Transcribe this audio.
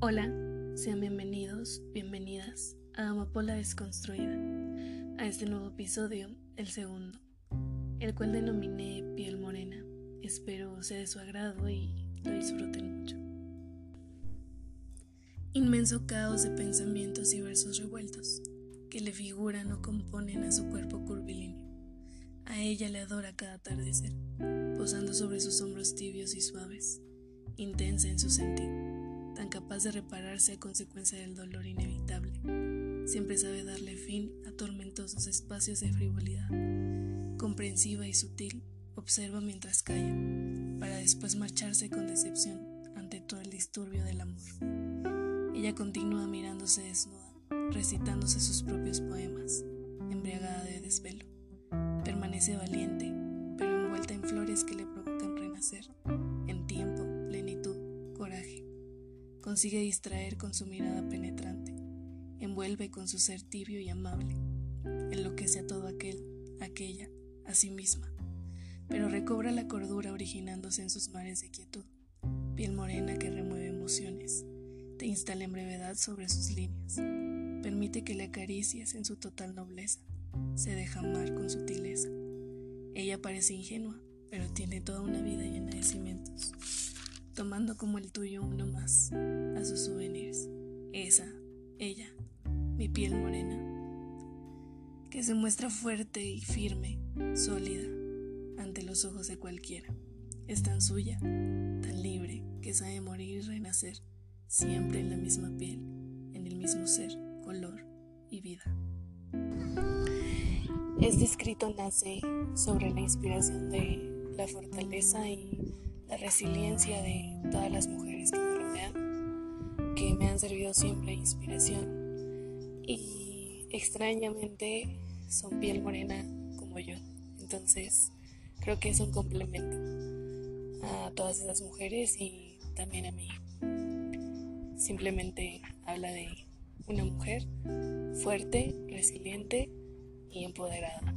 Hola, sean bienvenidos, bienvenidas a Amapola Desconstruida, a este nuevo episodio, el segundo, el cual denominé Piel Morena. Espero sea de su agrado y lo disfruten mucho. Inmenso caos de pensamientos y versos revueltos que le figuran o componen a su cuerpo curvilíneo. A ella le adora cada atardecer, posando sobre sus hombros tibios y suaves, intensa en su sentir, tan capaz de repararse a consecuencia del dolor inevitable. Siempre sabe darle fin a tormentosos espacios de frivolidad. Comprensiva y sutil, observa mientras calla, para después marcharse con decepción ante todo el disturbio del amor. Ella continúa mirándose desnuda, recitándose sus propios poemas, embriagada de desvelo. Permanece valiente, pero envuelta en flores que le provocan renacer, en tiempo. Consigue distraer con su mirada penetrante, envuelve con su ser tibio y amable, enloquece a todo aquel, aquella, a sí misma, pero recobra la cordura originándose en sus mares de quietud, piel morena que remueve emociones, te instala en brevedad sobre sus líneas, permite que le acaricies en su total nobleza, se deja amar con sutileza. Ella parece ingenua, pero tiene toda una vida tomando como el tuyo uno más a sus souvenirs. Esa, ella, mi piel morena, que se muestra fuerte y firme, sólida, ante los ojos de cualquiera. Es tan suya, tan libre, que sabe morir y renacer, siempre en la misma piel, en el mismo ser, color y vida. Este escrito nace sobre la inspiración de la fortaleza y la resiliencia de todas las mujeres que me rodean, que me han servido siempre de inspiración y extrañamente son piel morena como yo. Entonces creo que es un complemento a todas esas mujeres y también a mí. Simplemente habla de una mujer fuerte, resiliente y empoderada.